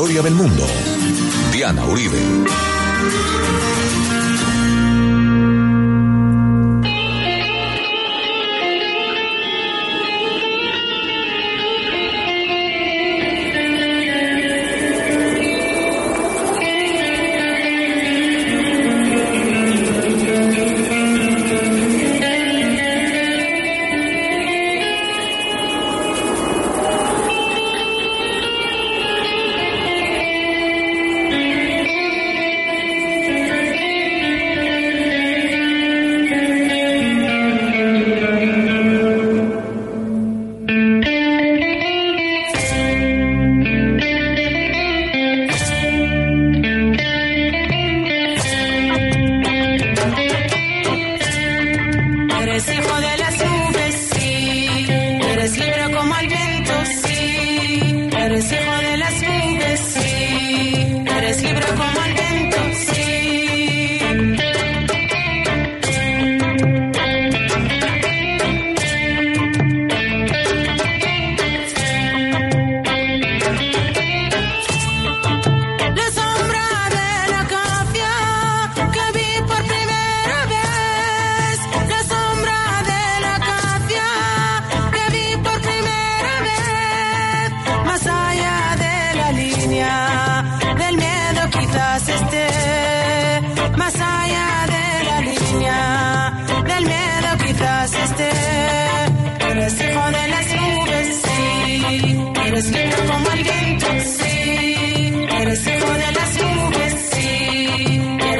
historia del mundo. Diana Uribe.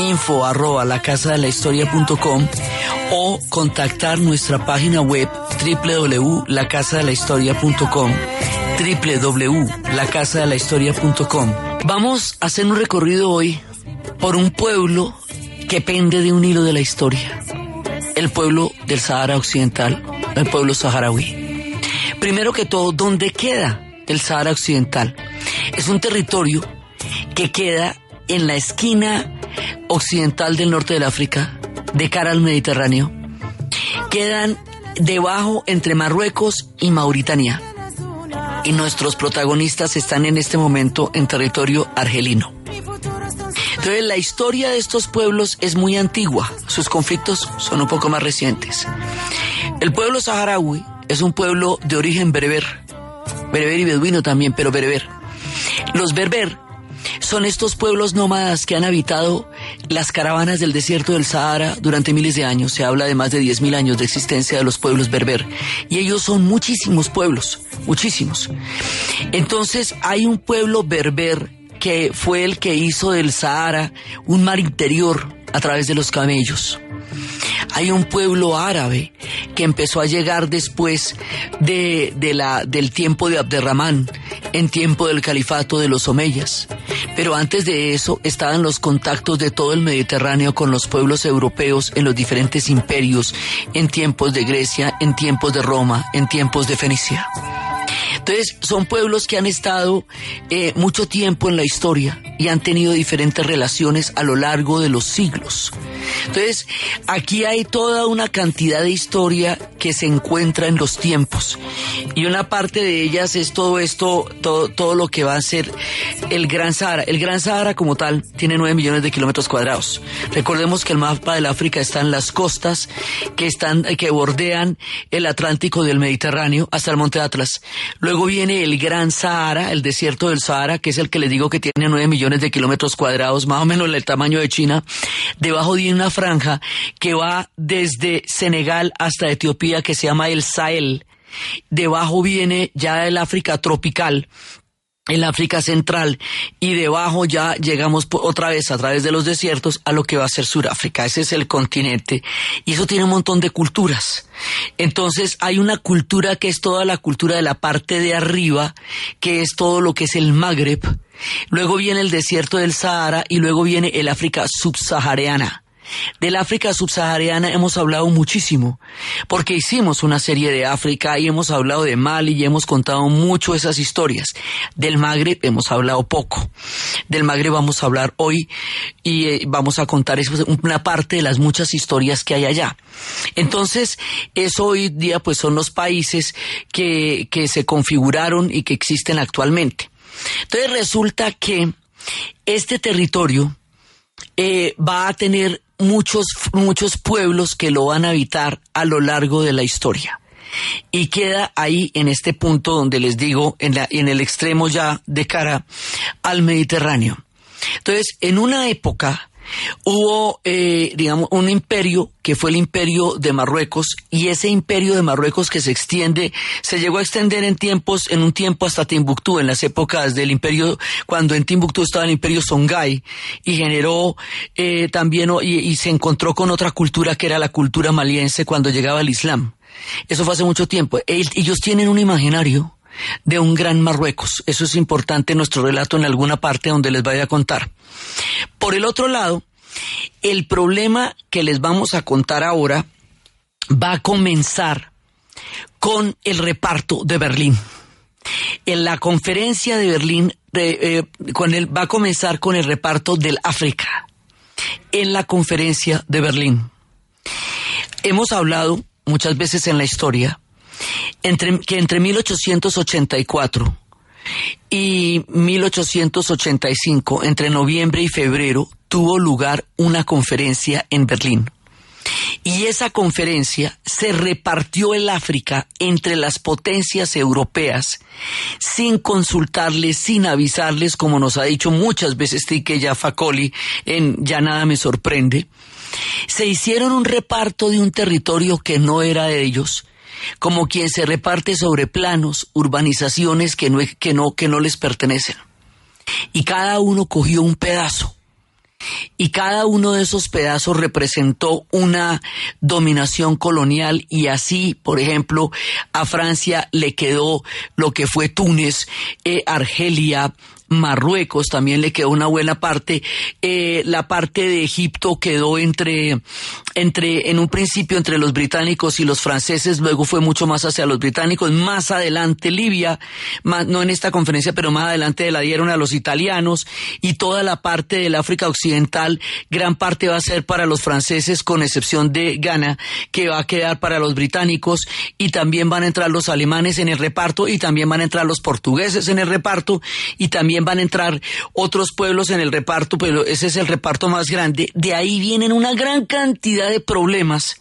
info arroba la casa de la historia o contactar nuestra página web www.lacasadelahistoria.com www.lacasadelahistoria.com Vamos a hacer un recorrido hoy por un pueblo que pende de un hilo de la historia, el pueblo del Sahara Occidental, el pueblo saharaui. Primero que todo, ¿dónde queda el Sahara Occidental? Es un territorio que queda en la esquina occidental del norte del África, de cara al Mediterráneo. Quedan debajo entre Marruecos y Mauritania. Y nuestros protagonistas están en este momento en territorio argelino. Entonces la historia de estos pueblos es muy antigua, sus conflictos son un poco más recientes. El pueblo saharaui es un pueblo de origen bereber, bereber y beduino también, pero bereber. Los berber son estos pueblos nómadas que han habitado las caravanas del desierto del Sahara durante miles de años. Se habla de más de 10.000 años de existencia de los pueblos berber. Y ellos son muchísimos pueblos, muchísimos. Entonces hay un pueblo berber que fue el que hizo del Sahara un mar interior a través de los camellos. Hay un pueblo árabe que empezó a llegar después de, la, del tiempo de Abderramán, en tiempo del califato de los Omeyas. Pero antes de eso estaban los contactos de todo el Mediterráneo con los pueblos europeos en los diferentes imperios, en tiempos de Grecia, en tiempos de Roma, en tiempos de Fenicia. Entonces, son pueblos que han estado eh, mucho tiempo en la historia y han tenido diferentes relaciones a lo largo de los siglos. Entonces, aquí hay toda una cantidad de historia que se encuentra en los tiempos. Y una parte de ellas es todo esto, todo, todo lo que va a ser el Gran Sahara. El Gran Sahara como tal tiene 9 millones de kilómetros cuadrados. Recordemos que el mapa del África está en las costas que están, que bordean el Atlántico del Mediterráneo hasta el Monte Atlas. Viene el Gran Sahara, el desierto del Sahara, que es el que les digo que tiene 9 millones de kilómetros cuadrados, más o menos el tamaño de China. Debajo viene una franja que va desde Senegal hasta Etiopía, que se llama el Sahel. Debajo viene ya el África tropical, el África Central y debajo ya llegamos otra vez a través de los desiertos a lo que va a ser Suráfrica. Ese es el continente y eso tiene un montón de culturas. Entonces hay una cultura que es toda la cultura de la parte de arriba, que es todo lo que es el Magreb. Luego viene el desierto del Sahara y luego viene el África subsahariana. Del África subsahariana hemos hablado muchísimo, porque hicimos una serie de África y hemos hablado de Mali y hemos contado mucho esas historias. Del Magreb hemos hablado poco. Del Magreb vamos a hablar hoy y eh, vamos a contar una parte de las muchas historias que hay allá. Entonces, eso hoy día pues son los países que, que se configuraron y que existen actualmente. Entonces resulta que este territorio eh, va a tener muchos, muchos pueblos que lo van a habitar a lo largo de la historia. Y queda ahí en este punto donde les digo, en, la, en el extremo ya de cara al Mediterráneo. Entonces, en una época Hubo, eh, digamos, un imperio que fue el imperio de Marruecos y ese imperio de Marruecos que se extiende, se llegó a extender en tiempos, en un tiempo hasta Timbuktu, en las épocas del imperio, cuando en Timbuktu estaba el imperio Songhai y generó eh, también, y, y se encontró con otra cultura que era la cultura maliense cuando llegaba el Islam. Eso fue hace mucho tiempo. Ellos tienen un imaginario de un gran Marruecos. Eso es importante en nuestro relato en alguna parte donde les vaya a contar. Por el otro lado, el problema que les vamos a contar ahora va a comenzar con el reparto de Berlín. En la conferencia de Berlín eh, con va a comenzar con el reparto del África. En la conferencia de Berlín. Hemos hablado muchas veces en la historia entre, que entre 1884 y 1885, entre noviembre y febrero, tuvo lugar una conferencia en Berlín. Y esa conferencia se repartió el África entre las potencias europeas sin consultarles, sin avisarles, como nos ha dicho muchas veces Tike Facoli en Ya nada me sorprende. Se hicieron un reparto de un territorio que no era de ellos como quien se reparte sobre planos, urbanizaciones que no, que no, que no les pertenecen. Y cada uno cogió un pedazo. Y cada uno de esos pedazos representó una dominación colonial y así, por ejemplo, a Francia le quedó lo que fue Túnez, eh, Argelia, Marruecos también le quedó una buena parte. Eh, la parte de Egipto quedó entre, entre, en un principio entre los británicos y los franceses, luego fue mucho más hacia los británicos. Más adelante Libia, no en esta conferencia, pero más adelante la dieron a los italianos y toda la parte del África Occidental, gran parte va a ser para los franceses, con excepción de Ghana, que va a quedar para los británicos y también van a entrar los alemanes en el reparto y también van a entrar los portugueses en el reparto y también van a entrar otros pueblos en el reparto, pero ese es el reparto más grande. De ahí vienen una gran cantidad de problemas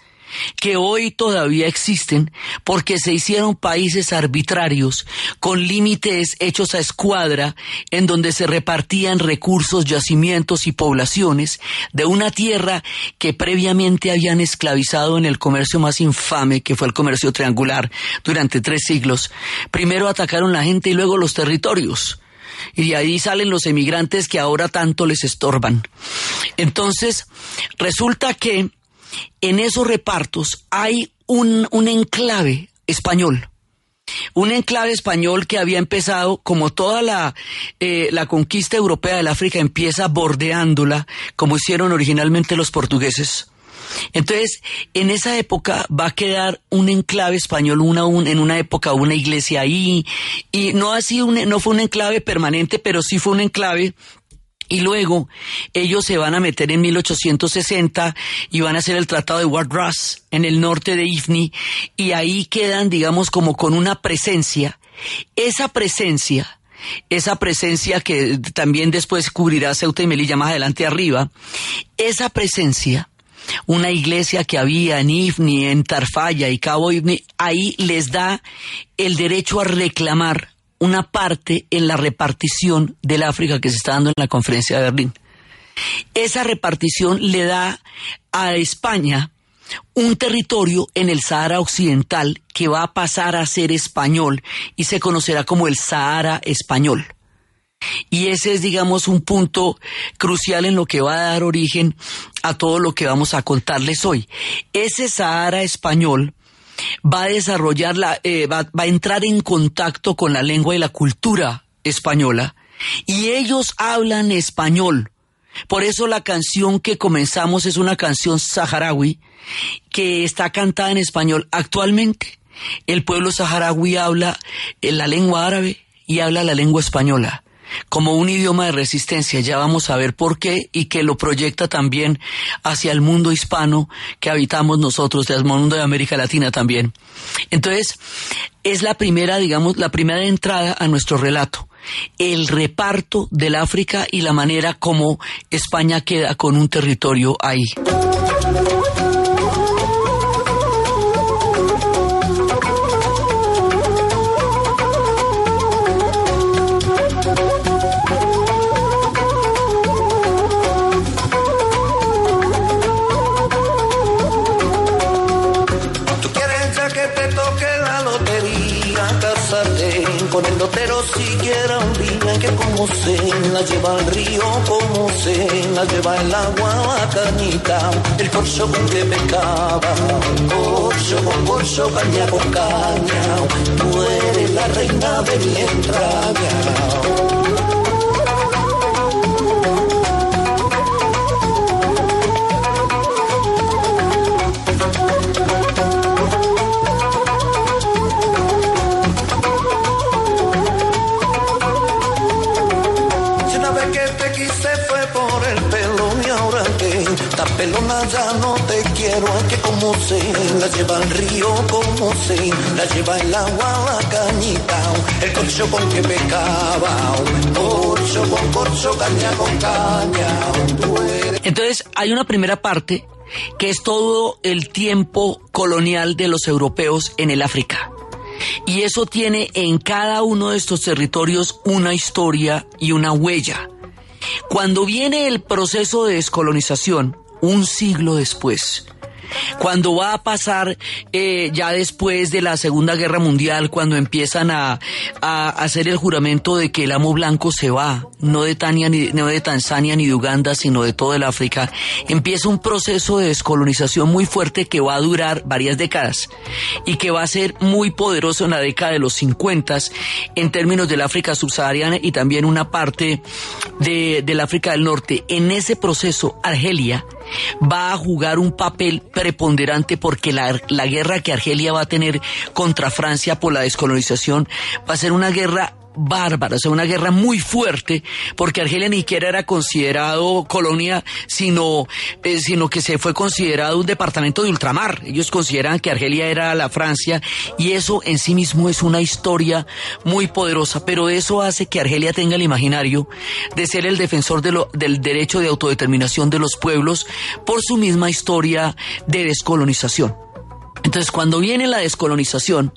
que hoy todavía existen porque se hicieron países arbitrarios con límites hechos a escuadra en donde se repartían recursos, yacimientos y poblaciones de una tierra que previamente habían esclavizado en el comercio más infame que fue el comercio triangular durante tres siglos. Primero atacaron la gente y luego los territorios y de ahí salen los emigrantes que ahora tanto les estorban. Entonces, resulta que en esos repartos hay un, enclave español. Un enclave español que había empezado, como toda la, eh, la conquista europea del África, empieza bordeándola, como hicieron originalmente los portugueses. Entonces, en esa época va a quedar un enclave español, una, en una época una iglesia ahí, y no, ha sido no fue un enclave permanente, pero sí fue un enclave y luego ellos se van a meter en 1860 y van a hacer el Tratado de Wardross en el norte de Ifni y ahí quedan, digamos, como con una presencia. Esa presencia, esa presencia que también después cubrirá Ceuta y Melilla más adelante arriba, esa presencia una iglesia que había en Ifni, en Tarfaya y Cabo Ifni, ahí les da el derecho a reclamar una parte en la repartición del África que se está dando en la conferencia de Berlín. Esa repartición le da a España un territorio en el Sahara Occidental que va a pasar a ser español y se conocerá como el Sahara español. Y ese es, digamos, un punto crucial en lo que va a dar origen a todo lo que vamos a contarles hoy. Ese Sahara español va a desarrollar la, eh, va, va a entrar en contacto con la lengua y la cultura española y ellos hablan español. Por eso la canción que comenzamos es una canción saharaui que está cantada en español. Actualmente el pueblo saharaui habla la lengua árabe y habla la lengua española como un idioma de resistencia. Ya vamos a ver por qué y que lo proyecta también hacia el mundo hispano que habitamos nosotros, el mundo de América Latina también. Entonces, es la primera, digamos, la primera entrada a nuestro relato. El reparto del África y la manera como España queda con un territorio ahí. Como se la lleva al río, como se la lleva el agua la cañita, el corcho con que pescaba, corcho con corcho, caña con caña, tú eres la reina de mi entraña. La lleva río, como se la lleva la el con que pecaba. Entonces hay una primera parte que es todo el tiempo colonial de los europeos en el África. Y eso tiene en cada uno de estos territorios una historia y una huella. Cuando viene el proceso de descolonización, un siglo después, cuando va a pasar eh, ya después de la Segunda Guerra Mundial, cuando empiezan a, hacer el juramento de que el amo blanco se va, no de, Tania, ni, no de Tanzania ni de Uganda, sino de todo el África, empieza un proceso de descolonización muy fuerte que va a durar varias décadas y que va a ser muy poderoso en la década de los 50 en términos del África subsahariana y también una parte de, del África del Norte. En ese proceso, Argelia va a jugar un papel preponderante porque la, la guerra que Argelia va a tener contra Francia por la descolonización va a ser una guerra bárbara, o sea, una guerra muy fuerte, porque Argelia ni siquiera era considerado colonia, sino, eh, sino que se fue considerado un departamento de ultramar. Ellos consideran que Argelia era la Francia, y eso en sí mismo es una historia muy poderosa, pero eso hace que Argelia tenga el imaginario de ser el defensor de lo, del derecho de autodeterminación de los pueblos por su misma historia de descolonización. Entonces, cuando viene la descolonización,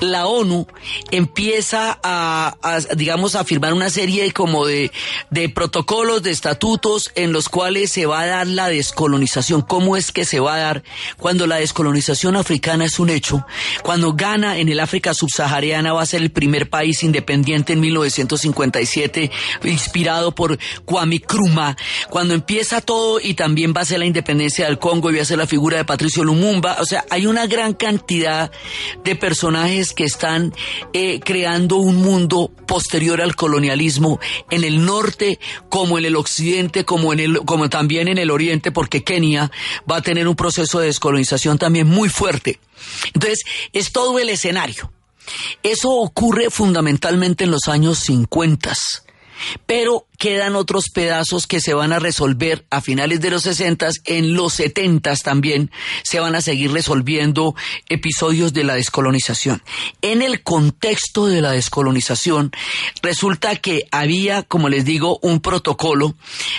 la ONU empieza a, digamos, a firmar una serie como de, de, protocolos, de estatutos en los cuales se va a dar la descolonización. ¿Cómo es que se va a dar cuando la descolonización africana es un hecho? Cuando Ghana en el África subsahariana va a ser el primer país independiente en 1957, inspirado por Kwame Nkrumah. Cuando empieza todo y también va a ser la independencia del Congo y va a ser la figura de Patricio Lumumba. O sea, hay una gran cantidad de personajes que están eh, creando un mundo posterior al colonialismo en el norte como en el occidente como en el como también en el oriente porque Kenia va a tener un proceso de descolonización también muy fuerte. Entonces, es todo el escenario. Eso ocurre fundamentalmente en los años 50 pero quedan otros pedazos que se van a resolver a finales de los 60, en los 70 también se van a seguir resolviendo episodios de la descolonización. En el contexto de la descolonización, resulta que había, como les digo, un protocolo.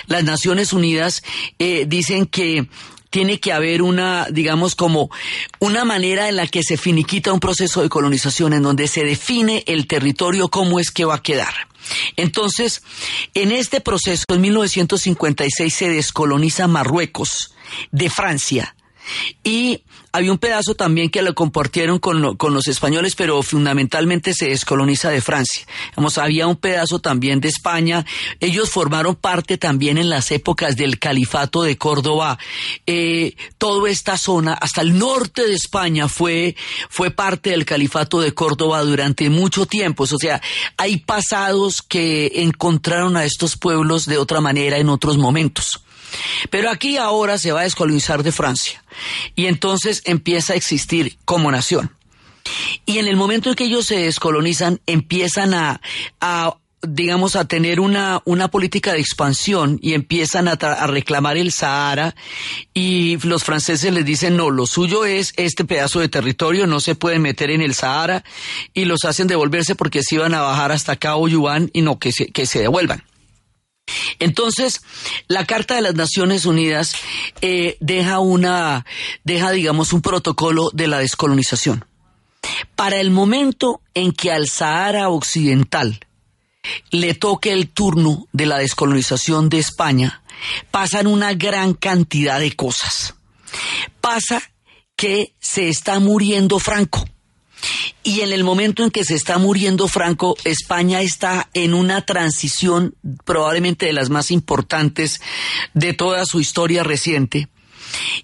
Las Naciones Unidas eh, dicen que tiene que haber una, digamos, como una manera en la que se finiquita un proceso de colonización en donde se define el territorio cómo es que va a quedar. Entonces, en este proceso, en 1956 se descoloniza Marruecos de Francia y había un pedazo también que lo compartieron con, con, los españoles, pero fundamentalmente se descoloniza de Francia. Había un pedazo también de España. Ellos formaron parte también en las épocas del califato de Córdoba. Eh, toda esta zona, hasta el norte de España, fue, fue parte del califato de Córdoba durante mucho tiempo. O sea, hay pasados que encontraron a estos pueblos de otra manera en otros momentos. Pero aquí ahora se va a descolonizar de Francia y entonces empieza a existir como nación. Y en el momento en que ellos se descolonizan, empiezan a, digamos, a tener una, una política de expansión y empiezan a, a, reclamar el Sahara y los franceses les dicen, no, lo suyo es este pedazo de territorio, no se pueden meter en el Sahara y los hacen devolverse porque se iban a bajar hasta Cabo Yuan y no, que que se devuelvan. Entonces, la Carta de las Naciones Unidas eh, deja una, deja, digamos, un protocolo de la descolonización. Para el momento en que al Sahara Occidental le toque el turno de la descolonización de España, pasan una gran cantidad de cosas. Pasa que se está muriendo Franco. Y en el momento en que se está muriendo Franco, España está en una transición probablemente de las más importantes de toda su historia reciente.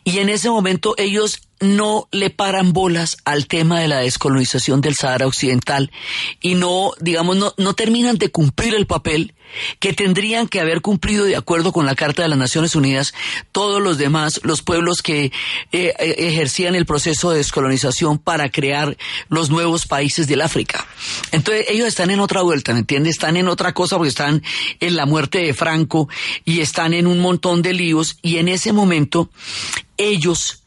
Y en ese momento ellos no le paran bolas al tema de la descolonización del Sahara Occidental y no, digamos, no, no terminan de cumplir el papel que tendrían que haber cumplido de acuerdo con la Carta de las Naciones Unidas todos los demás, los pueblos que eh, eh, ejercían el proceso de descolonización para crear los nuevos países del África. Entonces ellos están en otra vuelta, ¿me entiendes? Están en otra cosa porque están en la muerte de Franco y están en un montón de líos y en ese momento ellos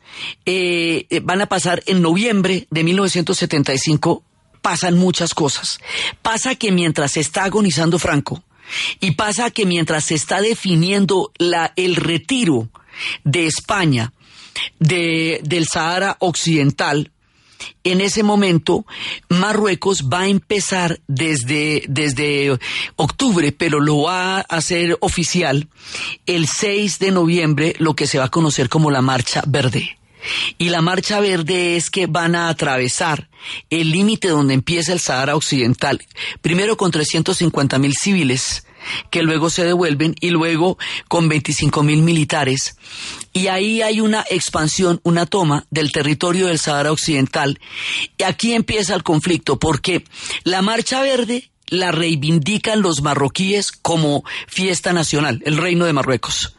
eh, van a pasar en noviembre de 1975, pasan muchas cosas. Pasa que mientras está agonizando Franco, y pasa que mientras se está definiendo la, el retiro de España de, del Sahara Occidental, en ese momento Marruecos va a empezar desde, desde octubre, pero lo va a hacer oficial el 6 de noviembre, lo que se va a conocer como la Marcha Verde. Y la marcha verde es que van a atravesar el límite donde empieza el Sahara Occidental, primero con 350 mil civiles, que luego se devuelven, y luego con 25 mil militares. Y ahí hay una expansión, una toma del territorio del Sahara Occidental. Y aquí empieza el conflicto, porque la Marcha Verde la reivindican los marroquíes como fiesta nacional, el Reino de Marruecos.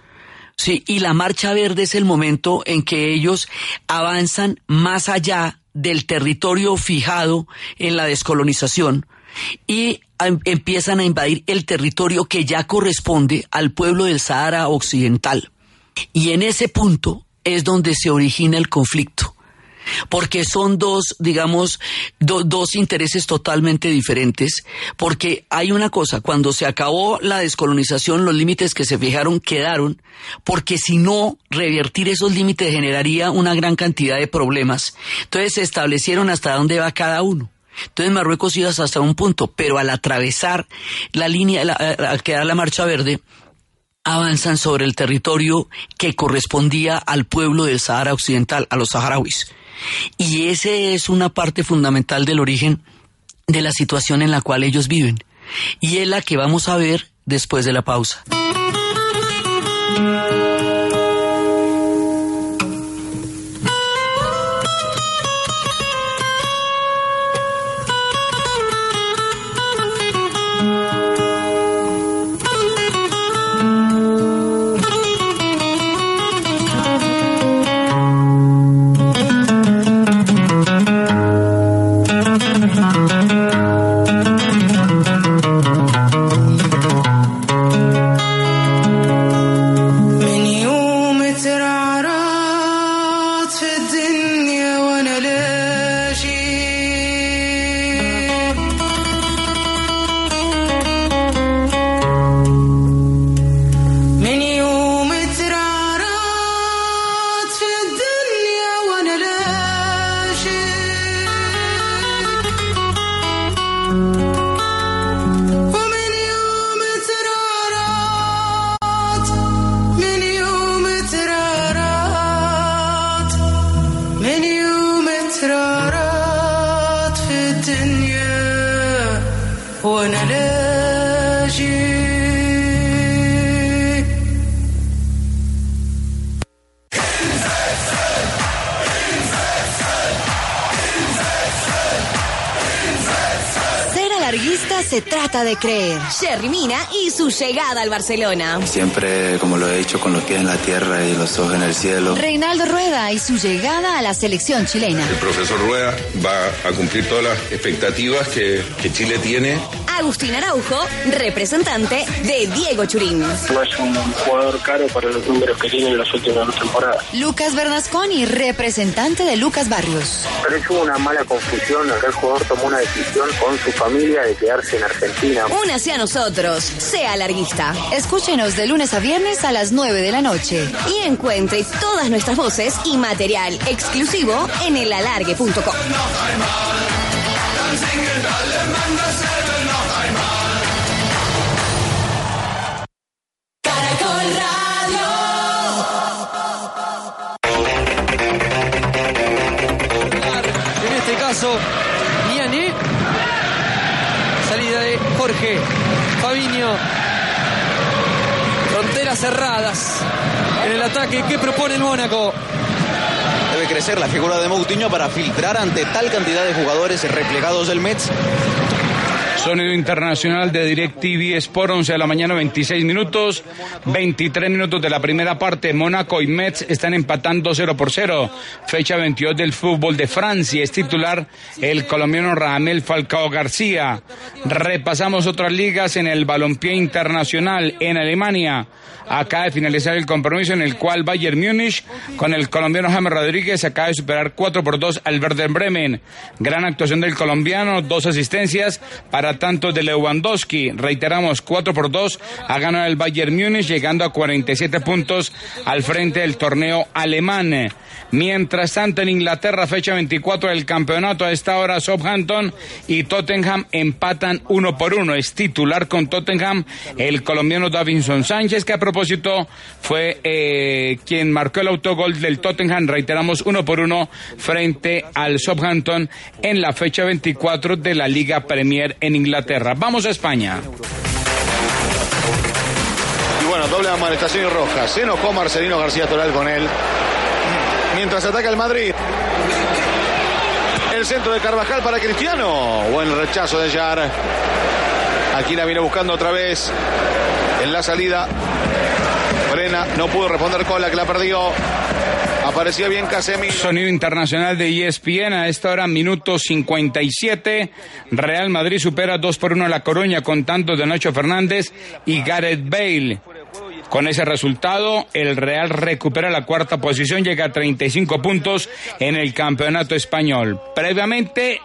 Sí, y la Marcha Verde es el momento en que ellos avanzan más allá del territorio fijado en la descolonización y empiezan a invadir el territorio que ya corresponde al pueblo del Sahara Occidental. Y en ese punto es donde se origina el conflicto porque son dos, digamos, dos intereses totalmente diferentes, porque hay una cosa, cuando se acabó la descolonización, los límites que se fijaron quedaron, porque si no, revertir esos límites generaría una gran cantidad de problemas. Entonces se establecieron hasta dónde va cada uno. Entonces Marruecos iba hasta un punto, pero al atravesar la línea, al quedar la marcha verde, avanzan sobre el territorio que correspondía al pueblo del Sahara Occidental, a los saharauis. Y ese es una parte fundamental del origen de la situación en la cual ellos viven. Y es la que vamos a ver después de la pausa. Se trata de creer. Jerry Mina y su llegada al Barcelona. Siempre, como lo he dicho, con los pies en la tierra y los ojos en el cielo. Reinaldo Rueda y su llegada a la selección chilena. El profesor Rueda va a cumplir todas las expectativas que, que Chile tiene. Agustín Araujo, representante de Diego Churín. No es un jugador caro para los números que tiene en las últimas temporadas. Lucas Bernasconi, representante de Lucas Barrios. Pero hubo una mala confusión, acá el jugador tomó una decisión con su familia de quedarse en Argentina. Únase a nosotros, sea larguista. Escúchenos de lunes a viernes a las 9 de la noche y encuentre todas nuestras voces y material exclusivo en elalargue.com. Cerradas en el ataque. ¿Qué propone el Mónaco? Debe crecer la figura de Moutinho para filtrar ante tal cantidad de jugadores replegados del Mets. Sonido internacional de DirecTV Sport, 11 de la mañana, 26 minutos. 23 minutos de la primera parte. Mónaco y Metz están empatando 0 por 0. Fecha 22 del fútbol de Francia. Es titular el colombiano Ramel Falcao García. Repasamos otras ligas en el balompié internacional en Alemania. Acaba de finalizar el compromiso en el cual Bayern Múnich con el colombiano James Rodríguez acaba de superar 4 por 2 al Werder Bremen. Gran actuación del colombiano, dos asistencias para tanto de Lewandowski. Reiteramos, 4 por 2 ha ganado el Bayern Múnich llegando a 47 puntos al frente del torneo alemán. Mientras tanto, en Inglaterra, fecha 24 del campeonato, a esta hora Southampton y Tottenham empatan uno por uno. Es titular con Tottenham el colombiano Davinson Sánchez, que a propósito fue eh, quien marcó el autogol del Tottenham. Reiteramos uno por uno frente al Southampton en la fecha 24 de la Liga Premier en Inglaterra. Vamos a España. Y bueno, doble amonestación y roja. Se enojó Marcelino García Toral con él. Mientras ataca el Madrid. El centro de Carvajal para Cristiano. Buen rechazo de Yar. Aquí la viene buscando otra vez. En la salida. Frena. No pudo responder Cola que la perdió. Aparecía bien Casemiro. Sonido internacional de ESPN a esta hora, minuto 57. Real Madrid supera 2 por 1 a La Coruña con tantos de Nacho Fernández y Gareth Bale. Con ese resultado, el Real recupera la cuarta posición, llega a 35 puntos en el campeonato español. Previamente,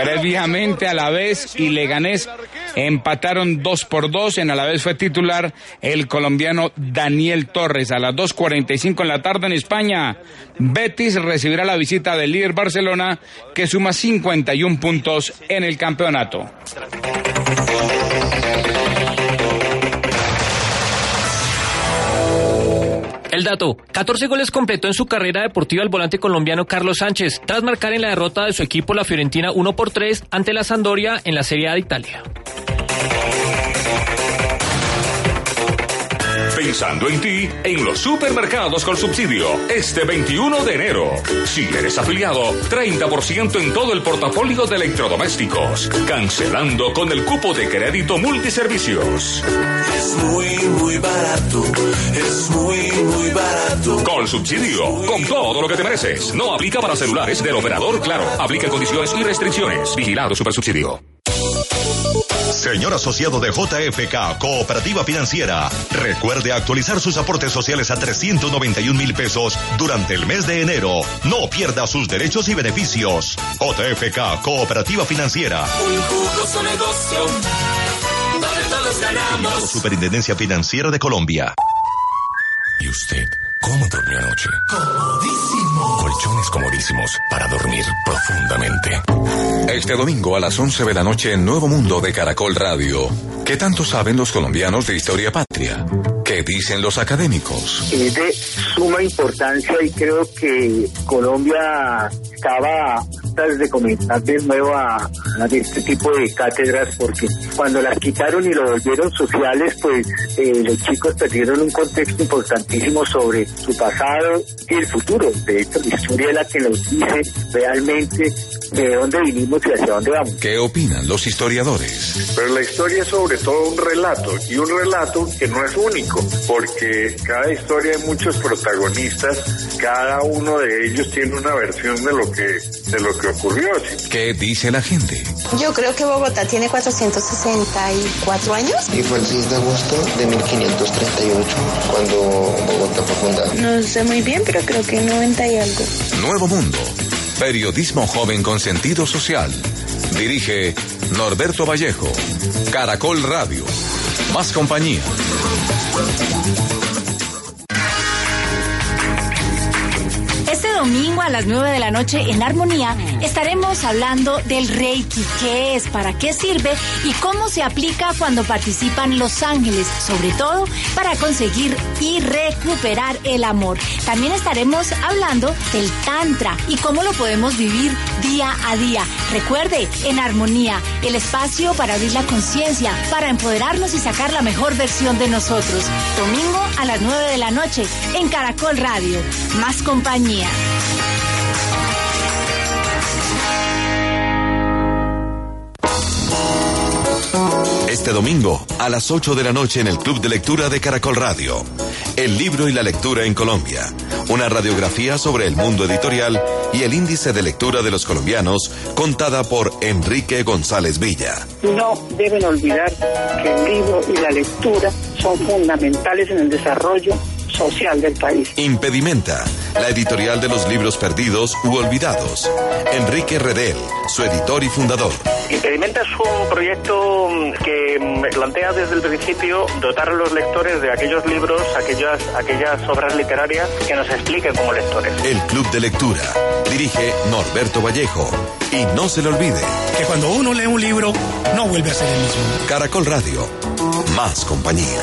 previamente a la vez y Leganés empataron 2 por 2. En Alavés fue titular el colombiano Daniel Torres. A las 2.45 en la tarde en España, Betis recibirá la visita del líder Barcelona que suma 51 puntos en el campeonato. El dato, 14 goles completó en su carrera deportiva el volante colombiano Carlos Sánchez, tras marcar en la derrota de su equipo la Fiorentina 1 por 3 ante la Sampdoria en la Serie A de Italia. Pensando en ti, en los supermercados con subsidio, este 21 de enero. Si eres afiliado, 30% en todo el portafolio de electrodomésticos, cancelando con el cupo de crédito multiservicios. Es muy, muy barato. Es muy, muy barato. Con subsidio, con todo lo que te mereces. No aplica para celulares del operador Claro. Aplica condiciones y restricciones. Vigilado Supersubsidio. Señor asociado de JFK, Cooperativa Financiera, recuerde actualizar sus aportes sociales a 391 mil pesos durante el mes de enero. No pierda sus derechos y beneficios. JFK, Cooperativa Financiera. Un jugoso negocio. Donde todos ganamos. Superintendencia Financiera de Colombia. ¿Y usted cómo durmió anoche? Comodísimo. Colchones comodísimos para dormir profundamente. Este domingo a las 11 de la noche en Nuevo Mundo de Caracol Radio. ¿Qué tanto saben los colombianos de historia patria? ¿Qué dicen los académicos? Es de suma importancia y creo que Colombia estaba tratas de comenzar de nuevo a, a este tipo de cátedras porque cuando las quitaron y lo volvieron sociales, pues eh, los chicos perdieron un contexto importantísimo sobre su pasado y el futuro. De hecho, la historia es la que nos dice realmente de dónde vinimos y hacia dónde vamos. ¿Qué opinan los historiadores? Pero la historia es sobre todo un relato y un relato que no es único, porque cada historia hay muchos protagonistas, cada uno de ellos tiene una versión de lo que de lo que ocurrió. ¿Qué dice la gente? Yo creo que Bogotá tiene 464 años. Y fue el 6 de agosto de 1538 cuando Bogotá fue fundada. No sé muy bien, pero creo que 90 y algo. Nuevo Mundo. Periodismo joven con sentido social. Dirige Norberto Vallejo. Caracol Radio. Más compañía. Este domingo a las 9 de la noche en Armonía estaremos hablando del Reiki, qué es, para qué sirve y cómo se aplica cuando participan los ángeles, sobre todo para conseguir y recuperar el amor. También estaremos hablando del Tantra y cómo lo podemos vivir día a día. Recuerde, en Armonía, el espacio para abrir la conciencia, para empoderarnos y sacar la mejor versión de nosotros. Domingo a las 9 de la noche en Caracol Radio. Más compañía. Este domingo, a las 8 de la noche en el Club de Lectura de Caracol Radio. El libro y la lectura en Colombia. Una radiografía sobre el mundo editorial y el índice de lectura de los colombianos, contada por Enrique González Villa. No deben olvidar que el libro y la lectura son fundamentales en el desarrollo social del país. Impedimenta, la editorial de los libros perdidos u olvidados. Enrique Redel, su editor y fundador. Impedimenta es un proyecto mm, que mm, plantea desde el principio dotar a los lectores de aquellos libros, aquellas, aquellas obras literarias que nos expliquen como lectores. El Club de Lectura. Dirige Norberto Vallejo. Y no se le olvide. Que cuando uno lee un libro, no vuelve a ser el mismo. Caracol Radio. Más compañía.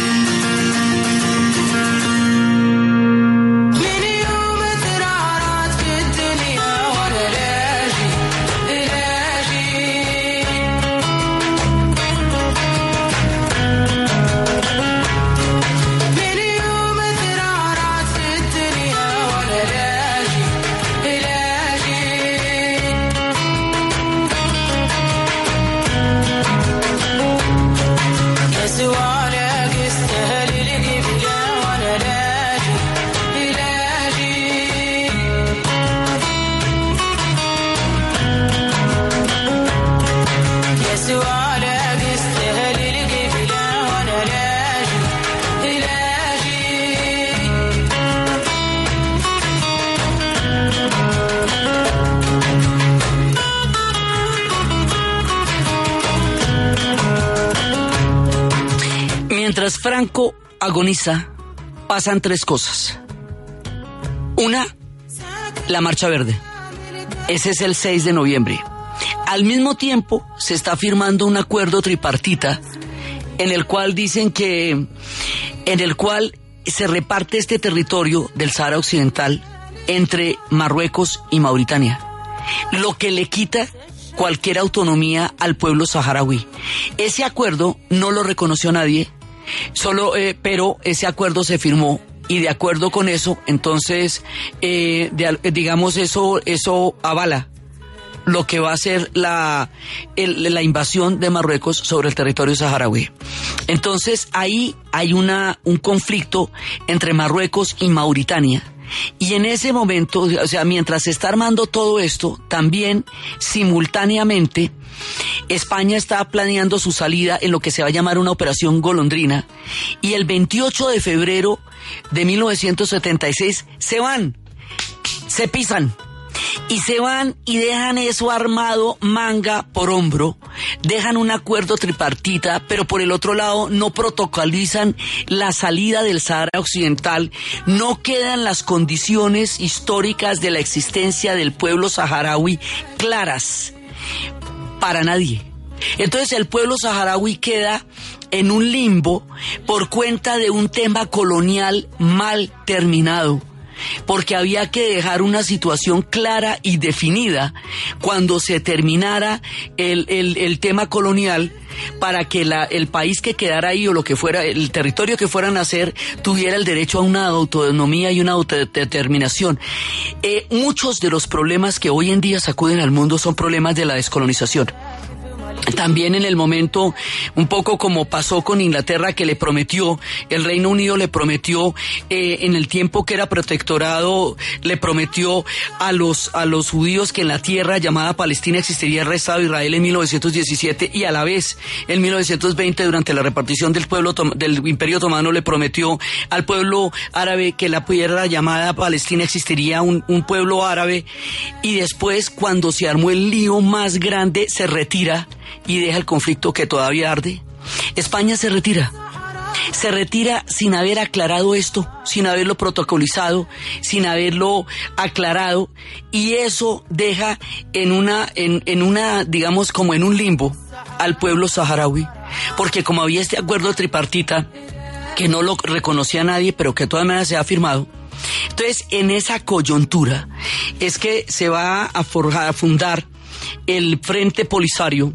Franco agoniza, pasan tres cosas. Una, la Marcha Verde. Ese es el 6 de noviembre. Al mismo tiempo, se está firmando un acuerdo tripartita en el cual dicen que, en el cual se reparte este territorio del Sahara Occidental entre Marruecos y Mauritania, lo que le quita cualquier autonomía al pueblo saharaui. Ese acuerdo no lo reconoció nadie, solo, eh, pero ese acuerdo se firmó y de acuerdo con eso, entonces, eh, de- digamos eso, eso avala lo que va a ser la, la invasión de Marruecos sobre el territorio saharaui. Entonces ahí hay una, un conflicto entre Marruecos y Mauritania. Y en ese momento, o sea, mientras se está armando todo esto, también simultáneamente España está planeando su salida en lo que se va a llamar una operación golondrina. Y el 28 de febrero de 1976 se van, se pisan y se van y dejan eso armado manga por hombro, dejan un acuerdo tripartita, pero por el otro lado no protocolizan la salida del Sahara Occidental, no quedan las condiciones históricas de la existencia del pueblo saharaui claras. para nadie. Entonces el pueblo saharaui queda en un limbo por cuenta de un tema colonial mal terminado porque había que dejar una situación clara y definida cuando se terminara el, el, tema colonial para que la, el país que quedara ahí o lo que fuera, el territorio que fueran a hacer, tuviera el derecho a una autonomía y una autodeterminación. Eh, muchos de los problemas que hoy en día sacuden al mundo son problemas de la descolonización también en el momento, un poco como pasó con Inglaterra, que le prometió, el Reino Unido le prometió, eh, en el tiempo que era protectorado, le prometió a los, a los judíos que en la tierra llamada Palestina existiría el Estado de Israel en 1917 y a la vez, en 1920, durante la repartición del pueblo del Imperio Otomano, le prometió al pueblo árabe que la tierra llamada Palestina existiría un, un pueblo árabe y después, cuando se armó el lío más grande, se retira y deja el conflicto que todavía arde. España se retira. Se retira sin haber aclarado esto, sin haberlo protocolizado, sin haberlo aclarado, y eso deja en una, en, una, digamos, como en un limbo al pueblo saharaui. Porque como había este acuerdo tripartita, que no lo reconocía nadie, pero que de todas maneras se ha firmado, entonces, en esa coyuntura es que se va a, forjar, a fundar el Frente Polisario,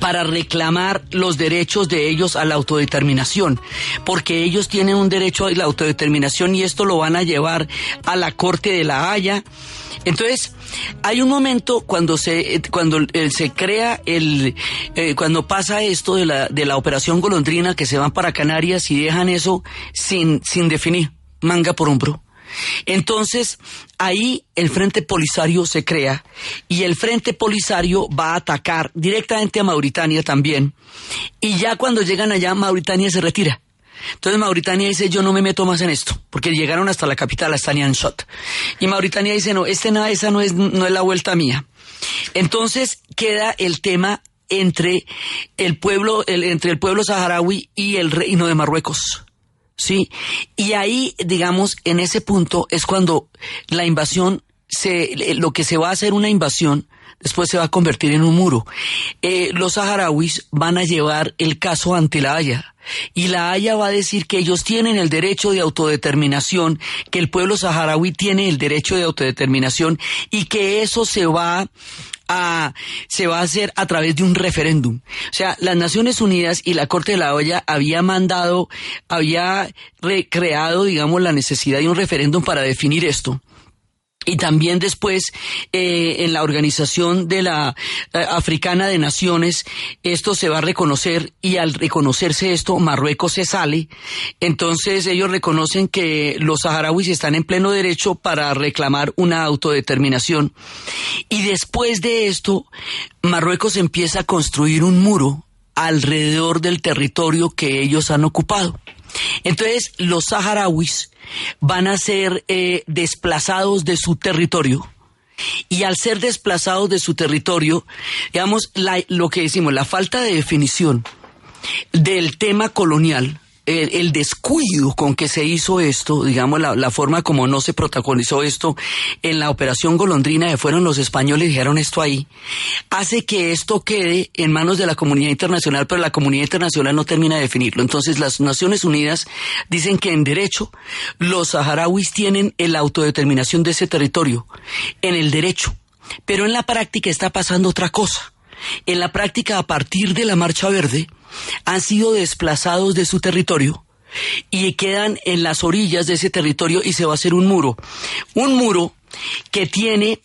para reclamar los derechos de ellos a la autodeterminación, porque ellos tienen un derecho a la autodeterminación y esto lo van a llevar a la Corte de la Haya. Entonces, hay un momento cuando se cuando se crea el eh, cuando pasa esto de la de la operación golondrina que se van para Canarias y dejan eso sin sin definir manga por hombro. Entonces, ahí el Frente Polisario se crea y el Frente Polisario va a atacar directamente a Mauritania también. Y ya cuando llegan allá, Mauritania se retira. Entonces Mauritania dice, yo no me meto más en esto, porque llegaron hasta la capital, hasta Shot. Y Mauritania dice, no, este nada, esa no es, no es la vuelta mía. Entonces queda el tema entre el pueblo, entre el pueblo saharaui y el reino de Marruecos. ¿Sí? Y ahí, digamos, en ese punto es cuando la invasión, se, lo que se va a hacer una invasión, después se va a convertir en un muro. Eh, los saharauis van a llevar el caso ante la Haya. Y la Haya va a decir que ellos tienen el derecho de autodeterminación, que el pueblo saharaui tiene el derecho de autodeterminación y que eso se va se va a hacer a través de un referéndum. O sea, las Naciones Unidas y la Corte de la Olla había mandado, había recreado, digamos, la necesidad de un referéndum para definir esto. Y también después eh, en la Organización de la eh, Africana de Naciones esto se va a reconocer y al reconocerse esto Marruecos se sale. Entonces ellos reconocen que los saharauis están en pleno derecho para reclamar una autodeterminación. Y después de esto Marruecos empieza a construir un muro alrededor del territorio que ellos han ocupado. Entonces los saharauis van a ser eh, desplazados de su territorio. Y al ser desplazados de su territorio, digamos, lo que decimos, la falta de definición del tema colonial el, descuido con que se hizo esto, digamos, la, forma como no se protagonizó esto en la operación Golondrina, que fueron los españoles y dijeron esto ahí, hace que esto quede en manos de la comunidad internacional, pero la comunidad internacional no termina de definirlo. Entonces, las Naciones Unidas dicen que en derecho los saharauis tienen la autodeterminación de ese territorio, en el derecho, pero en la práctica está pasando otra cosa. En la práctica, a partir de la Marcha Verde, han sido desplazados de su territorio y quedan en las orillas de ese territorio y se va a hacer un muro. Un muro que tiene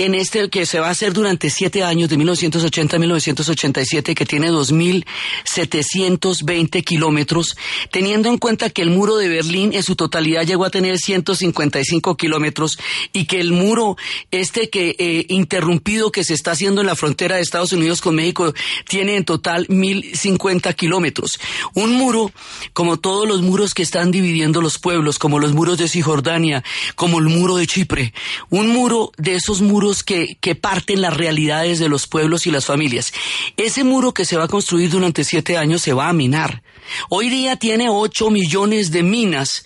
en este que se va a hacer durante siete años, de 1980 a 1987, que tiene 2.720 kilómetros, teniendo en cuenta que el muro de Berlín en su totalidad llegó a tener 155 kilómetros y que el muro este que eh, interrumpido que se está haciendo en la frontera de Estados Unidos con México tiene en total 1.050 kilómetros. Un muro, como todos los muros que están dividiendo los pueblos, como los muros de Cisjordania, como el muro de Chipre, un muro de esos muros que, parten las realidades de los pueblos y las familias. Ese muro que se va a construir durante siete años se va a minar. Hoy día tiene ocho millones de minas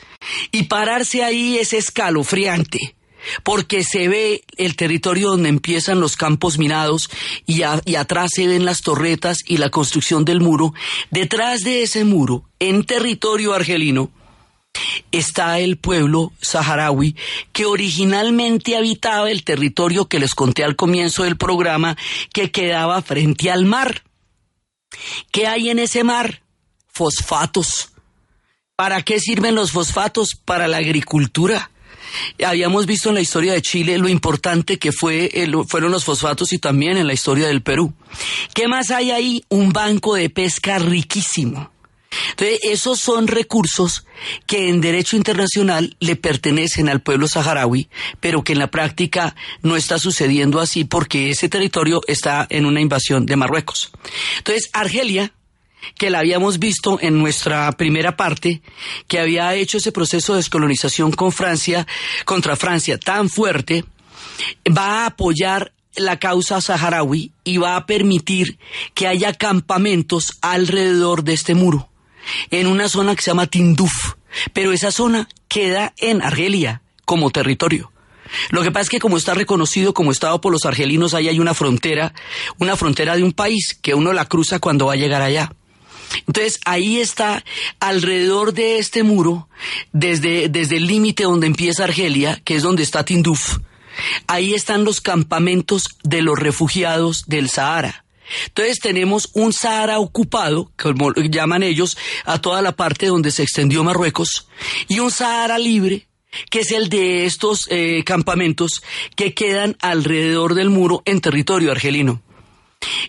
y pararse ahí es escalofriante porque se ve el territorio donde empiezan los campos minados y, atrás se ven las torretas y la construcción del muro. Detrás de ese muro, en territorio argelino, está el pueblo saharaui que originalmente habitaba el territorio que les conté al comienzo del programa que quedaba frente al mar. ¿Qué hay en ese mar? Fosfatos. ¿Para qué sirven los fosfatos? Para la agricultura. Habíamos visto en la historia de Chile lo importante que fue, fueron los fosfatos y también en la historia del Perú. ¿Qué más hay ahí? Un banco de pesca riquísimo. Entonces, esos son recursos que en derecho internacional le pertenecen al pueblo saharaui, pero que en la práctica no está sucediendo así porque ese territorio está en una invasión de Marruecos. Entonces, Argelia, que la habíamos visto en nuestra primera parte, que había hecho ese proceso de descolonización con Francia, contra Francia tan fuerte, va a apoyar la causa saharaui y va a permitir que haya campamentos alrededor de este muro, en una zona que se llama Tinduf, pero esa zona queda en Argelia como territorio. Lo que pasa es que como está reconocido como Estado por los argelinos, ahí hay una frontera, una frontera de un país que uno la cruza cuando va a llegar allá. Entonces ahí está, alrededor de este muro, desde, desde el límite donde empieza Argelia, que es donde está Tinduf, ahí están los campamentos de los refugiados del Sahara. Entonces tenemos un Sahara ocupado, como llaman ellos, a toda la parte donde se extendió Marruecos, y un Sahara libre, que es el de estos eh, campamentos que quedan alrededor del muro en territorio argelino.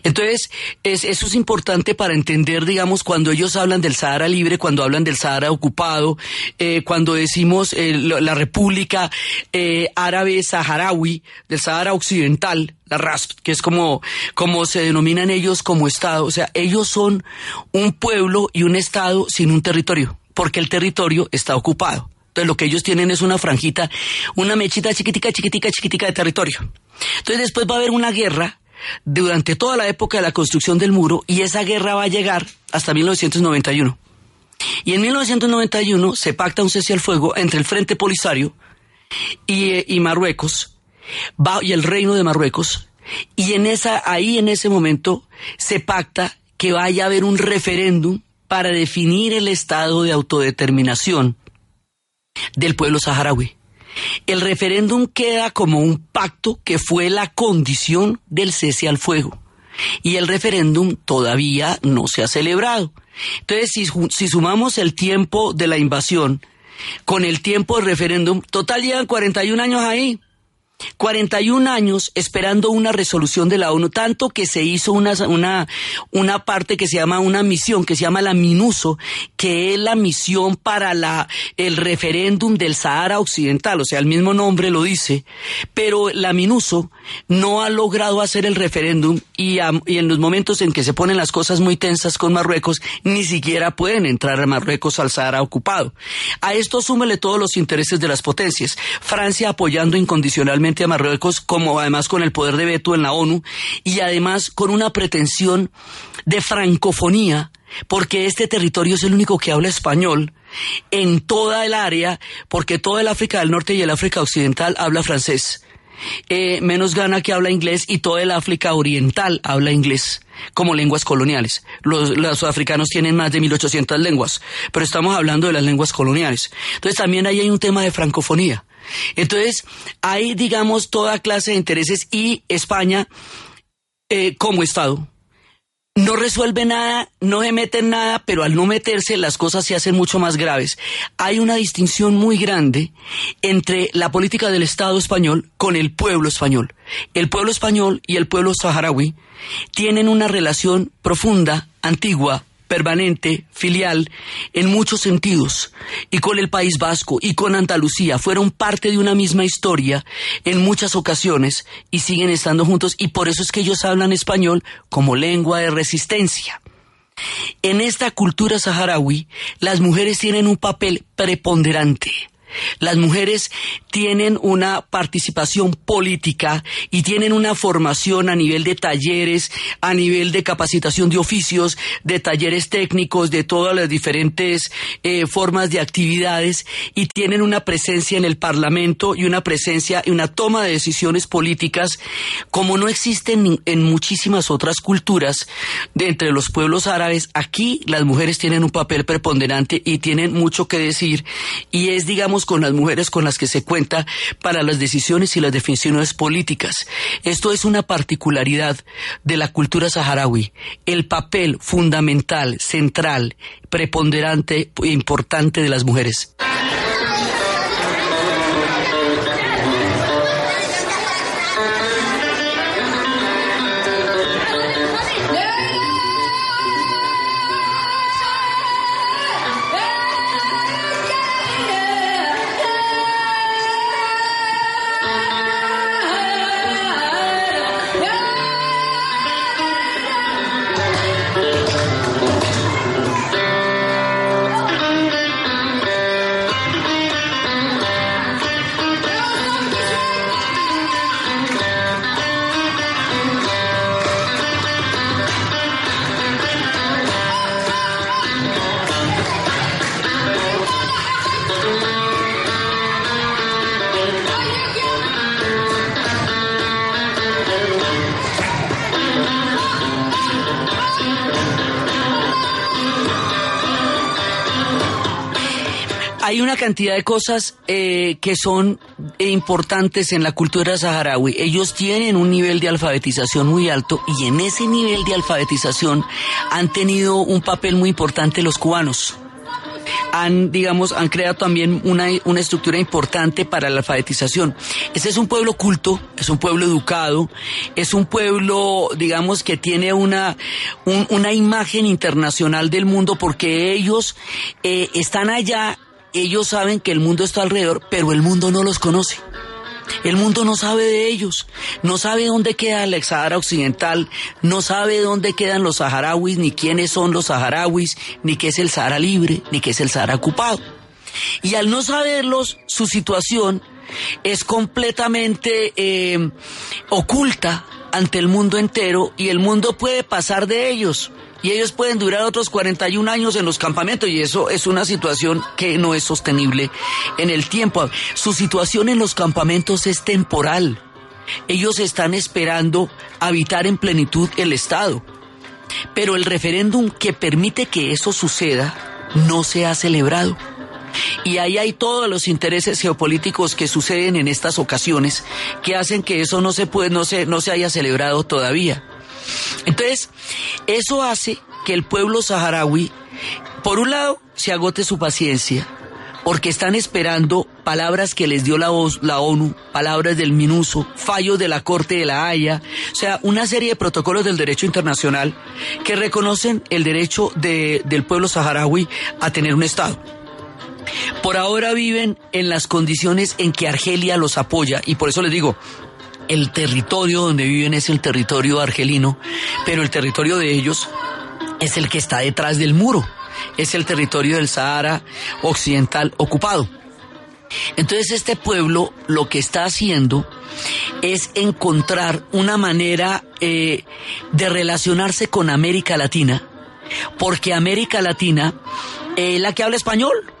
Entonces, eso es importante para entender, digamos, cuando ellos hablan del Sahara libre, cuando hablan del Sahara ocupado, eh, cuando decimos eh, la República eh, Árabe Saharaui, del Sahara Occidental, la RASP, que es como, como se denominan ellos como Estado. O sea, ellos son un pueblo y un Estado sin un territorio, porque el territorio está ocupado. Entonces, lo que ellos tienen es una franjita, una mechita chiquitica, chiquitica, chiquitica de territorio. Entonces, después va a haber una guerra durante toda la época de la construcción del muro y esa guerra va a llegar hasta 1991. Y en 1991 se pacta un cese al fuego entre el Frente Polisario y, Marruecos y el Reino de Marruecos. Y en esa, ahí en ese momento se pacta que vaya a haber un referéndum para definir el estado de autodeterminación del pueblo saharaui. El referéndum queda como un pacto que fue la condición del cese al fuego. Y el referéndum todavía no se ha celebrado. Entonces, si, sumamos el tiempo de la invasión con el tiempo del referéndum, total llegan 41 años ahí. 41 años esperando una resolución de la ONU, tanto que se hizo una, una, una parte que se llama una misión, que se llama la MINUSO, que es la misión para la, el referéndum del Sahara Occidental, o sea, el mismo nombre lo dice, pero la MINUSO no ha logrado hacer el referéndum y, y en los momentos en que se ponen las cosas muy tensas con Marruecos, ni siquiera pueden entrar a Marruecos al Sahara ocupado. A esto súmele todos los intereses de las potencias. Francia apoyando incondicionalmente a Marruecos, como además con el poder de veto en la ONU y además con una pretensión de francofonía, porque este territorio es el único que habla español en toda el área, porque toda el África del Norte y el África Occidental habla francés. Eh, menos Ghana que habla inglés y toda el África Oriental habla inglés como lenguas coloniales. Los, los sudafricanos tienen más de 1800 lenguas, pero estamos hablando de las lenguas coloniales. Entonces también ahí hay un tema de francofonía. Entonces, hay, digamos, toda clase de intereses y España, eh, como Estado, no resuelve nada, no se mete en nada, pero al no meterse las cosas se hacen mucho más graves. Hay una distinción muy grande entre la política del Estado español con el pueblo español. El pueblo español y el pueblo saharaui tienen una relación profunda, antigua, permanente, filial, en muchos sentidos, y con el País Vasco y con Andalucía fueron parte de una misma historia en muchas ocasiones y siguen estando juntos y por eso es que ellos hablan español como lengua de resistencia. En esta cultura saharaui, las mujeres tienen un papel preponderante las mujeres tienen una participación política y tienen una formación a nivel de talleres, a nivel de capacitación de oficios, de talleres técnicos, de todas las diferentes eh, formas de actividades y tienen una presencia en el Parlamento y una presencia y una toma de decisiones políticas como no existen en muchísimas otras culturas de entre los pueblos árabes. Aquí las mujeres tienen un papel preponderante y tienen mucho que decir y es, digamos, con las mujeres con las que se cuenta para las decisiones y las definiciones políticas. Esto es una particularidad de la cultura saharaui. El papel fundamental, central, preponderante e importante de las mujeres. Hay una cantidad de cosas eh, que son importantes en la cultura saharaui. Ellos tienen un nivel de alfabetización muy alto y en ese nivel de alfabetización han tenido un papel muy importante los cubanos han, digamos, han creado también una, una, estructura importante para la alfabetización. Ese es un pueblo culto, es un pueblo educado, es un pueblo, digamos, que tiene una, una imagen internacional del mundo porque ellos eh, están allá ellos saben que el mundo está alrededor, pero el mundo no los conoce. El mundo no sabe de ellos, no sabe dónde queda el Sahara Occidental, no sabe dónde quedan los saharauis, ni quiénes son los saharauis, ni qué es el Sahara libre, ni qué es el Sahara ocupado. Y al no saberlos, su situación es completamente eh, oculta ante el mundo entero y el mundo puede pasar de ellos y ellos pueden durar otros 41 años en los campamentos y eso es una situación que no es sostenible en el tiempo. Su situación en los campamentos es temporal. Ellos están esperando habitar en plenitud el Estado. Pero el referéndum que permite que eso suceda no se ha celebrado. Y ahí hay todos los intereses geopolíticos que suceden en estas ocasiones que hacen que eso no se puede, no se, no se haya celebrado todavía. Entonces, eso hace que el pueblo saharaui, por un lado, se agote su paciencia, porque están esperando palabras que les dio la, la, ONU, palabras del MINUSO, fallos de la Corte de la Haya, o sea, una serie de protocolos del derecho internacional que reconocen el derecho del pueblo saharaui a tener un Estado. Por ahora viven en las condiciones en que Argelia los apoya y por eso les digo, el territorio donde viven es el territorio argelino, pero el territorio de ellos es el que está detrás del muro, es el territorio del Sahara Occidental ocupado. Entonces este pueblo lo que está haciendo es encontrar una manera eh, de relacionarse con América Latina, porque América Latina es la que habla español.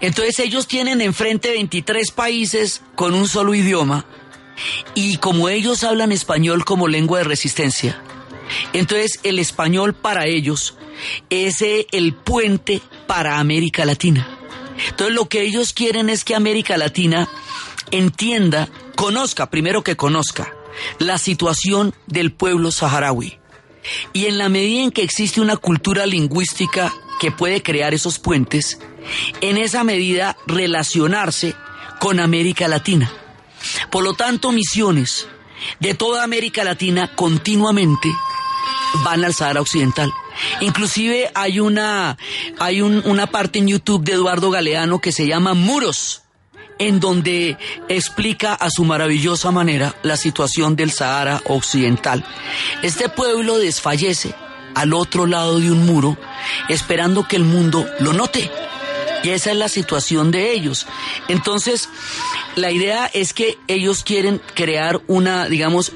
Entonces ellos tienen enfrente 23 países con un solo idioma y como ellos hablan español como lengua de resistencia, entonces el español para ellos es el puente para América Latina. Entonces lo que ellos quieren es que América Latina entienda, conozca, primero que conozca, la situación del pueblo saharaui. Y en la medida en que existe una cultura lingüística que puede crear esos puentes, en esa medida relacionarse con América Latina. Por lo tanto, misiones de toda América Latina continuamente van al Sahara Occidental. Inclusive hay una, hay una parte en YouTube de Eduardo Galeano que se llama Muros, en donde explica a su maravillosa manera la situación del Sahara Occidental. Este pueblo desfallece al otro lado de un muro, esperando que el mundo lo note Y esa es la situación de ellos. Entonces, la idea es que ellos quieren crear una, digamos,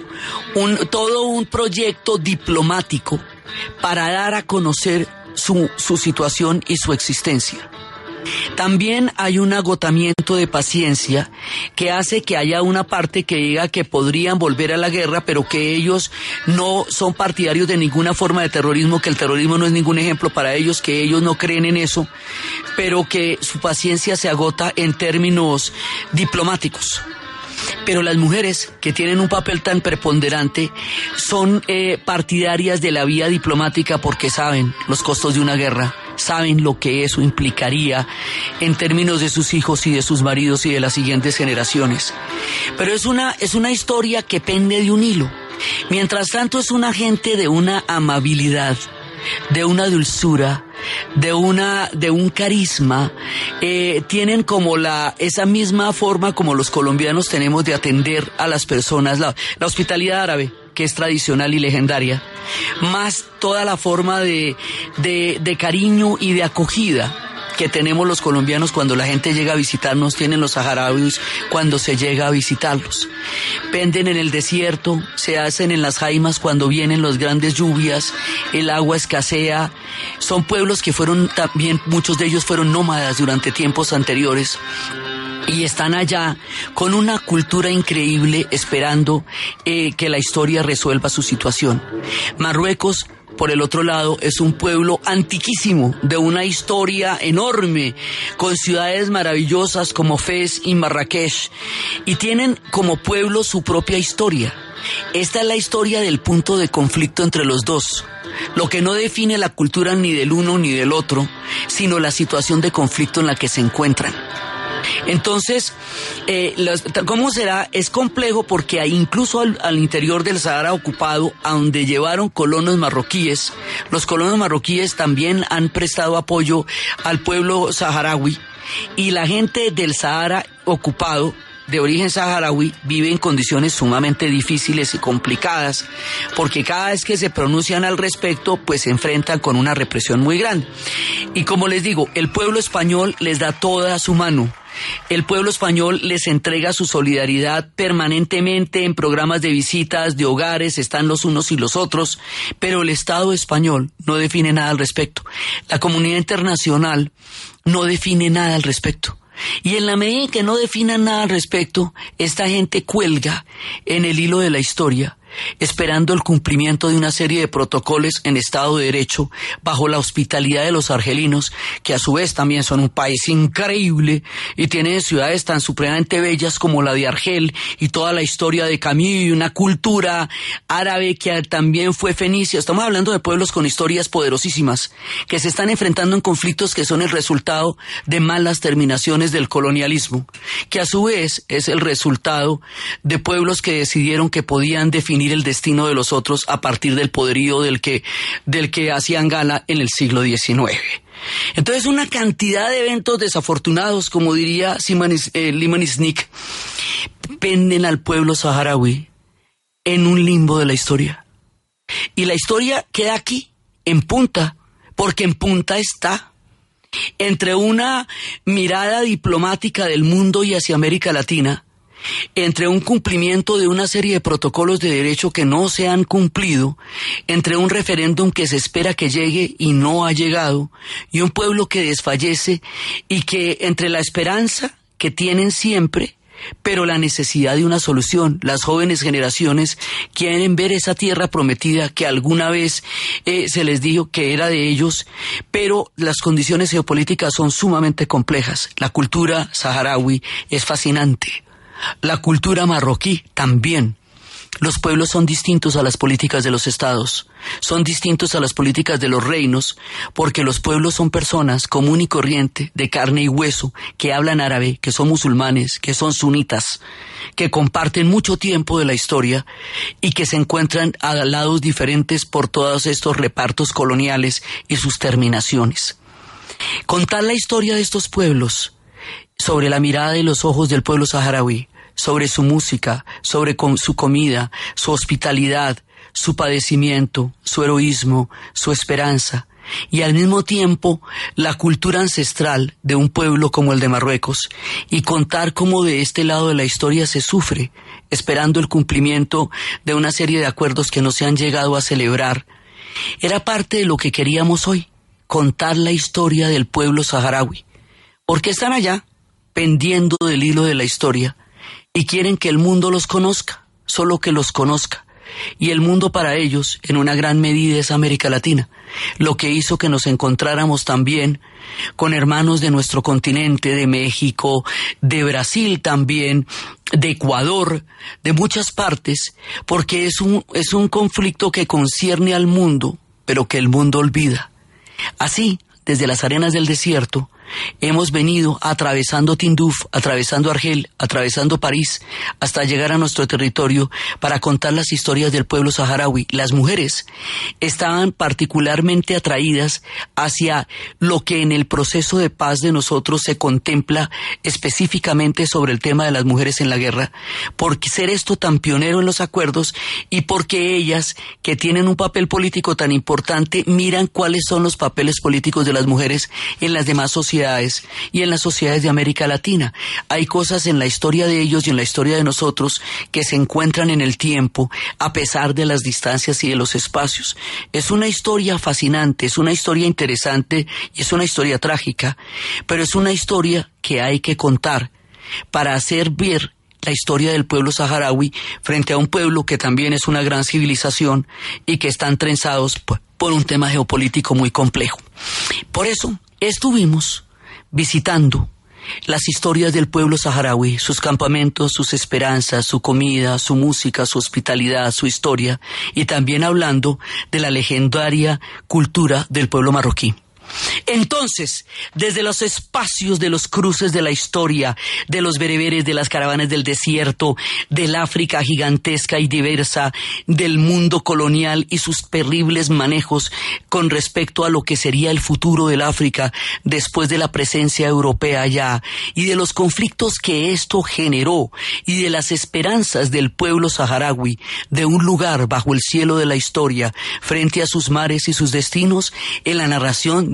un, todo un proyecto diplomático para dar a conocer su, su situación y su existencia. También hay un agotamiento de paciencia que hace que haya una parte que diga que podrían volver a la guerra, pero que ellos no son partidarios de ninguna forma de terrorismo, que el terrorismo no es ningún ejemplo para ellos, que ellos no creen en eso, pero que su paciencia se agota en términos diplomáticos. Pero las mujeres que tienen un papel tan preponderante son eh, partidarias de la vía diplomática porque saben los costos de una guerra, saben lo que eso implicaría en términos de sus hijos y de sus maridos y de las siguientes generaciones. Pero es una, es una historia que pende de un hilo. Mientras tanto es una gente de una amabilidad, de una dulzura, de una de un carisma eh, tienen como la esa misma forma como los colombianos tenemos de atender a las personas la, la hospitalidad árabe que es tradicional y legendaria más toda la forma de, de, cariño y de acogida que tenemos los colombianos cuando la gente llega a visitarnos, tienen los saharauis cuando se llega a visitarlos. Penden en el desierto, se hacen en las jaimas cuando vienen las grandes lluvias, el agua escasea. Son pueblos que fueron también, muchos de ellos fueron nómadas durante tiempos anteriores y están allá con una cultura increíble esperando eh, que la historia resuelva su situación. Marruecos por el otro lado, es un pueblo antiquísimo, de una historia enorme, con ciudades maravillosas como Fez y Marrakech, y tienen como pueblo su propia historia. Esta es la historia del punto de conflicto entre los dos, lo que no define la cultura ni del uno ni del otro, sino la situación de conflicto en la que se encuentran. Entonces, eh, ¿cómo será? Es complejo porque incluso al, al, interior del Sahara ocupado, a donde llevaron colonos marroquíes, los colonos marroquíes también han prestado apoyo al pueblo saharaui y la gente del Sahara ocupado de origen saharaui vive en condiciones sumamente difíciles y complicadas, porque cada vez que se pronuncian al respecto, pues se enfrentan con una represión muy grande. Y como les digo, el pueblo español les da toda su mano el pueblo español les entrega su solidaridad permanentemente en programas de visitas, de hogares, están los unos y los otros, pero el Estado español no define nada al respecto. La comunidad internacional no define nada al respecto. Y en la medida en que no definan nada al respecto, esta gente cuelga en el hilo de la historia esperando el cumplimiento de una serie de protocolos en Estado de Derecho bajo la hospitalidad de los argelinos, que a su vez también son un país increíble y tienen ciudades tan supremamente bellas como la de Argel y toda la historia de Camus y una cultura árabe que también fue fenicia. Estamos hablando de pueblos con historias poderosísimas que se están enfrentando en conflictos que son el resultado de malas terminaciones del colonialismo, que a su vez es el resultado de pueblos que decidieron que podían definir el destino de los otros a partir del poderío del que, del que hacían gala en el siglo XIX. Entonces, una cantidad de eventos desafortunados, como diría eh, Limanisnik, penden al pueblo saharaui en un limbo de la historia. Y la historia queda aquí, en punta, porque en punta está entre una mirada diplomática del mundo y hacia América Latina entre un cumplimiento de una serie de protocolos de derecho que no se han cumplido, entre un referéndum que se espera que llegue y no ha llegado, y un pueblo que desfallece y que entre la esperanza que tienen siempre, pero la necesidad de una solución. Las jóvenes generaciones quieren ver esa tierra prometida que alguna vez eh, se les dijo que era de ellos, pero las condiciones geopolíticas son sumamente complejas. La cultura saharaui es fascinante. La cultura marroquí también. Los pueblos son distintos a las políticas de los estados, son distintos a las políticas de los reinos, porque los pueblos son personas común y corriente, de carne y hueso, que hablan árabe, que son musulmanes, que son sunitas, que comparten mucho tiempo de la historia y que se encuentran a lados diferentes por todos estos repartos coloniales y sus terminaciones. Contar la historia de estos pueblos sobre la mirada de los ojos del pueblo saharaui, sobre su música, sobre su comida, su hospitalidad, su padecimiento, su heroísmo, su esperanza, y al mismo tiempo la cultura ancestral de un pueblo como el de Marruecos y contar cómo de este lado de la historia se sufre, esperando el cumplimiento de una serie de acuerdos que no se han llegado a celebrar, era parte de lo que queríamos hoy, contar la historia del pueblo saharaui. Porque están allá, pendiendo del hilo de la historia, y quieren que el mundo los conozca, solo que los conozca y el mundo para ellos, en una gran medida, es América Latina, lo que hizo que nos encontráramos también con hermanos de nuestro continente, de México, de Brasil también, de Ecuador, de muchas partes, porque es un, es un conflicto que concierne al mundo, pero que el mundo olvida. Así, desde las arenas del desierto, Hemos venido atravesando Tinduf, atravesando Argel, atravesando París, hasta llegar a nuestro territorio para contar las historias del pueblo saharaui. Las mujeres estaban particularmente atraídas hacia lo que en el proceso de paz de nosotros se contempla específicamente sobre el tema de las mujeres en la guerra, porque ser esto tan pionero en los acuerdos y porque ellas, que tienen un papel político tan importante, miran cuáles son los papeles políticos de las mujeres en las demás sociedades y en las sociedades de América Latina. Hay cosas en la historia de ellos y en la historia de nosotros que se encuentran en el tiempo a pesar de las distancias y de los espacios. Es una historia fascinante, es una historia interesante y es una historia trágica, pero es una historia que hay que contar para hacer ver la historia del pueblo saharaui frente a un pueblo que también es una gran civilización y que están trenzados por un tema geopolítico muy complejo. Por eso estuvimos visitando las historias del pueblo saharaui, sus campamentos, sus esperanzas, su comida, su música, su hospitalidad, su historia, y también hablando de la legendaria cultura del pueblo marroquí. Entonces, desde los espacios de los cruces de la historia, de los bereberes, de las caravanas del desierto, del África gigantesca y diversa, del mundo colonial y sus terribles manejos con respecto a lo que sería el futuro del África después de la presencia europea allá, y de los conflictos que esto generó, y de las esperanzas del pueblo saharaui de un lugar bajo el cielo de la historia, frente a sus mares y sus destinos, en la narración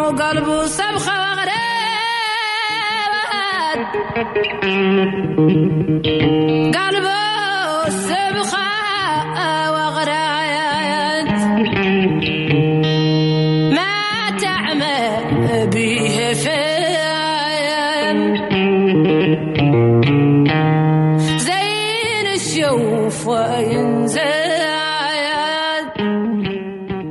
وقلبه سبخة وغريبات قلبو سبخة وغريبات ما تعمل بيه فين زين الشوف